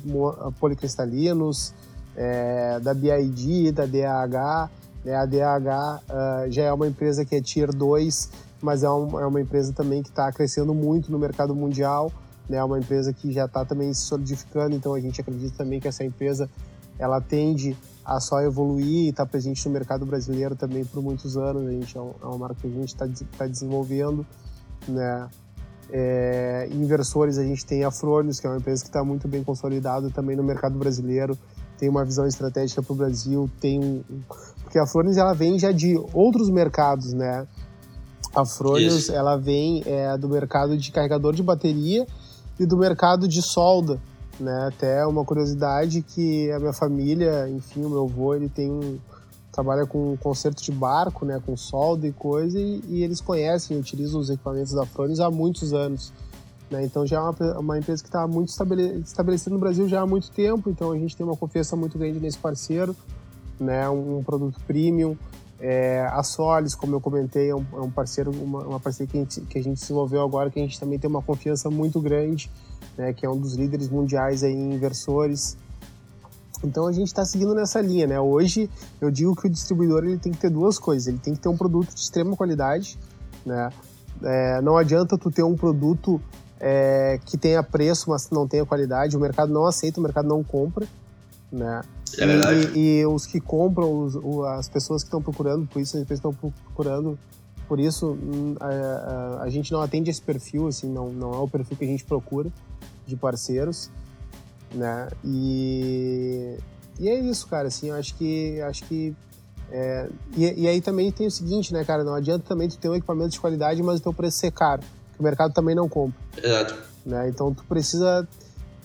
policristalinos é, da BID, da DAH. Né? A DAH uh, já é uma empresa que é Tier 2, mas é, um, é uma empresa também que está crescendo muito no mercado mundial. Né? É uma empresa que já está também se solidificando, então a gente acredita também que essa empresa ela tende a só evoluir e estar tá presente no mercado brasileiro também por muitos anos. A gente é, é uma marca que a gente está tá desenvolvendo né? É, inversores, a gente tem a Fronius, que é uma empresa que está muito bem consolidada também no mercado brasileiro, tem uma visão estratégica para o Brasil, tem um, porque a Fronius ela vem já de outros mercados, né? A Fronius Isso. ela vem é, do mercado de carregador de bateria e do mercado de solda, né? Até uma curiosidade que a minha família, enfim, o meu avô, ele tem um, trabalha com conserto de barco, né, com solda e coisa, e, e eles conhecem, utilizam os equipamentos da Fronius há muitos anos. Né? Então já é uma, uma empresa que está muito estabele, estabelecida no Brasil já há muito tempo, então a gente tem uma confiança muito grande nesse parceiro, né, um, produto premium. É, a Solis, como eu comentei, é um, é um parceiro, uma, uma, parceria que a, gente, que a gente desenvolveu agora, que a gente também tem uma confiança muito grande, né, que é um dos líderes mundiais em inversores, então a gente está seguindo nessa linha, né? Hoje eu digo que o distribuidor ele tem que ter duas coisas. Ele tem que ter um produto de extrema qualidade, né? É, não adianta tu ter um produto é, que tenha preço, mas não tenha qualidade. O mercado não aceita, o mercado não compra, né? É verdade. E, e os que compram, os, as pessoas que estão procurando, por isso as empresas estão procurando, por isso hum, a, a, a, gente não atende esse perfil, assim, não, não é o perfil que a gente procura de parceiros né? E, e é isso, cara, assim, eu acho que acho que é, e, e, aí também tem o seguinte, né, cara, não adianta também tu ter um equipamento de qualidade, mas o teu preço ser caro, que o mercado também não compra. Exato. Né? Então tu precisa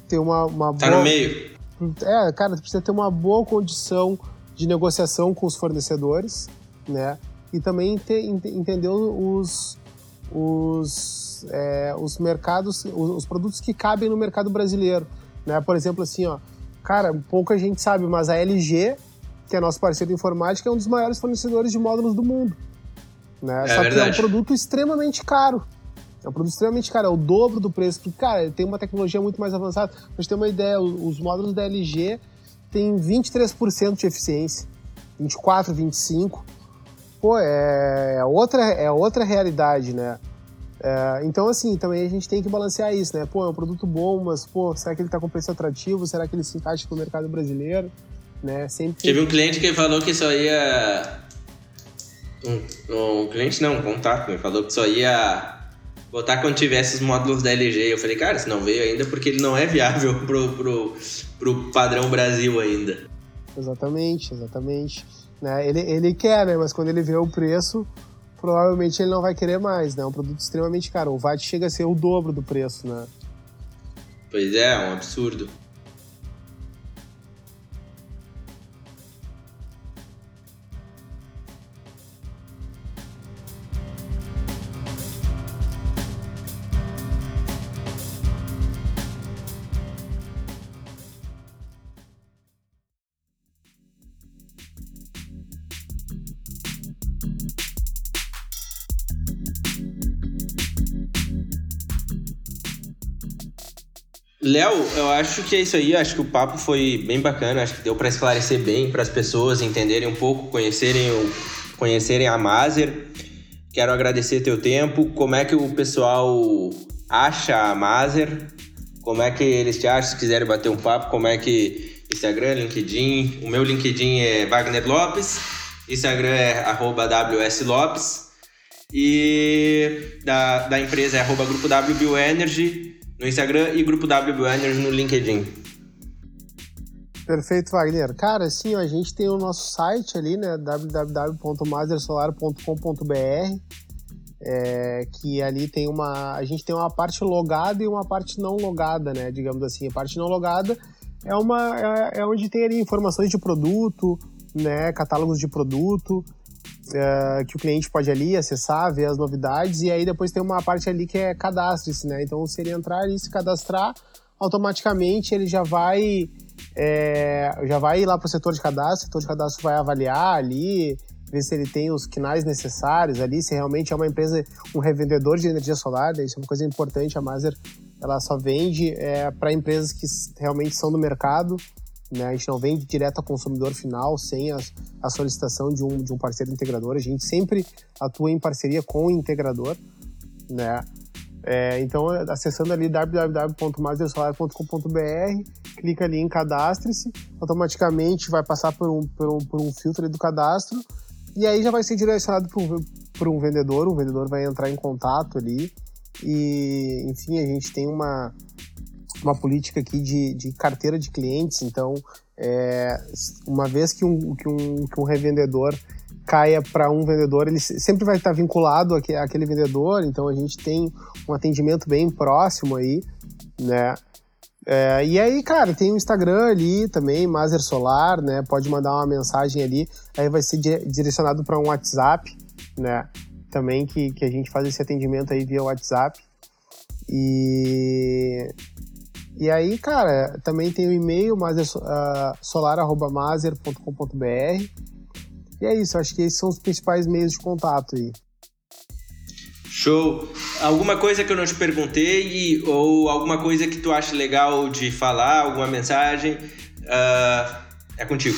ter uma, uma tá boa... no meio. É, cara, tu precisa ter uma boa condição de negociação com os fornecedores, né? E também ter, entender os, os, é, os mercados, os, os produtos que cabem no mercado brasileiro. Né? Por exemplo, assim, ó, cara, pouca gente sabe, mas a LG, que é nosso parceiro de informática, é um dos maiores fornecedores de módulos do mundo. Né? É Só verdade. que é um produto extremamente caro. É um produto extremamente caro, é o dobro do preço, porque, cara, tem uma tecnologia muito mais avançada. Pra gente ter uma ideia, os módulos da LG têm 23% de eficiência, 24, 25. Pô, é outra, é outra realidade, né? É, então, assim, também a gente tem que balancear isso, né? Pô, é um produto bom, mas, pô, será que ele tá com preço atrativo? Será que ele se encaixa no mercado brasileiro? Né? Sempre... Teve um cliente que falou que só ia... Um, um cliente não, um contato, me falou que só ia botar quando tivesse os módulos da LG. Eu falei, cara, se não veio ainda porque ele não é viável pro, pro, pro padrão Brasil ainda. Exatamente, exatamente. Né? Ele, ele quer, né? Mas quando ele vê o preço, provavelmente ele não vai querer mais, né? É um produto extremamente caro. O VAT chega a ser o dobro do preço, né? Pois é, é um absurdo. Léo, eu acho que é isso aí. Acho que o papo foi bem bacana. Acho que deu para esclarecer bem para as pessoas entenderem um pouco, conhecerem, o, conhecerem a Maser. Quero agradecer teu tempo. Como é que o pessoal acha a Maser? Como é que eles te acham? Se quiserem bater um papo, como é que Instagram, LinkedIn. O meu LinkedIn é Wagner Lopes. Instagram é arroba WS E da, da empresa é arroba Grupo no Instagram e Grupo W no LinkedIn. Perfeito, Wagner. Cara, sim, a gente tem o nosso site ali, né, www.mastersolar.com.br, é, que ali tem uma, a gente tem uma parte logada e uma parte não logada, né, digamos assim. A parte não logada é uma, é, é onde tem ali informações de produto, né, catálogos de produto, é, que o cliente pode ali acessar, ver as novidades, e aí depois tem uma parte ali que é cadastre-se, né? Então, se ele entrar e se cadastrar, automaticamente ele já vai é, já vai lá para o setor de cadastro, o setor de cadastro vai avaliar ali, ver se ele tem os quinais necessários ali, se realmente é uma empresa, um revendedor de energia solar, isso é uma coisa importante, a Maser ela só vende é, para empresas que realmente são do mercado, né? a gente não vende direto ao consumidor final, sem a, a solicitação de um, de um parceiro integrador, a gente sempre atua em parceria com o integrador, né? É, então, acessando ali www.mastersolar.com.br, clica ali em cadastre-se, automaticamente vai passar por um, por um, por um filtro do cadastro e aí já vai ser direcionado para um vendedor, o vendedor vai entrar em contato ali e, enfim, a gente tem uma, uma política aqui de, de carteira de clientes, então, é, uma vez que um, que um, que um revendedor caia para um vendedor, ele sempre vai estar vinculado àquele vendedor, então a gente tem um atendimento bem próximo aí, né? É, e aí, cara, tem o Instagram ali também, Maser Solar, né? Pode mandar uma mensagem ali, aí vai ser direcionado para um WhatsApp, né? Também que, que a gente faz esse atendimento aí via WhatsApp. E, e aí, cara, também tem o e-mail masersolar.maser.com.br e é isso, acho que esses são os principais meios de contato aí. Show. Alguma coisa que eu não te perguntei ou alguma coisa que tu acha legal de falar, alguma mensagem? Uh, é contigo.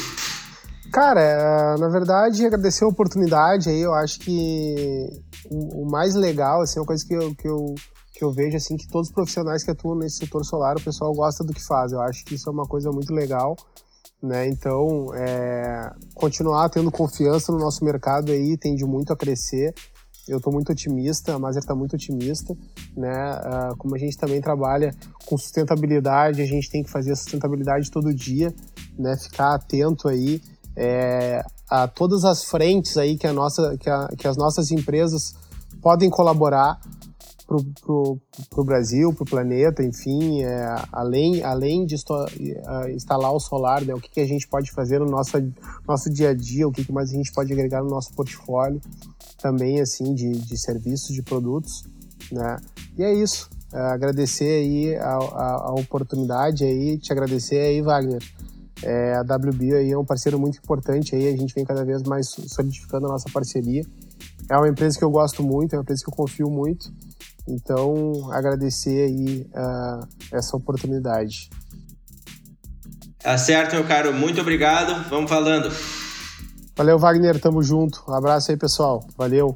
Cara, é, na verdade, agradecer a oportunidade aí, eu acho que o, mais legal, assim, é uma coisa que eu, que eu, que eu vejo, assim, que todos os profissionais que atuam nesse setor solar, o pessoal gosta do que faz. Eu acho que isso é uma coisa muito legal né? Então, é, continuar tendo confiança no nosso mercado aí tende muito a crescer. Eu estou muito otimista, a Maser está muito otimista, né? Uh, como a gente também trabalha com sustentabilidade, a gente tem que fazer a sustentabilidade todo dia, né? Ficar atento aí é, a todas as frentes aí que, a nossa, que, a, que as nossas empresas podem colaborar para o Brasil, para o planeta, enfim, é, além, além de uh, instalar o solar, né, o que, que, a gente pode fazer no nosso, nosso dia a dia, o que, que mais a gente pode agregar no nosso portfólio, também, assim, de, de serviços, de produtos, né, e é isso, é, agradecer aí a, a, a, oportunidade aí, te agradecer aí, Wagner, é, a WB aí é um parceiro muito importante aí, a gente vem cada vez mais solidificando a nossa parceria, é uma empresa que eu gosto muito, é uma empresa que eu confio muito, então, agradecer aí uh, essa oportunidade. Tá certo, meu caro. Muito obrigado. Vamos falando. Valeu, Wagner. Tamo junto. Um abraço aí, pessoal. Valeu.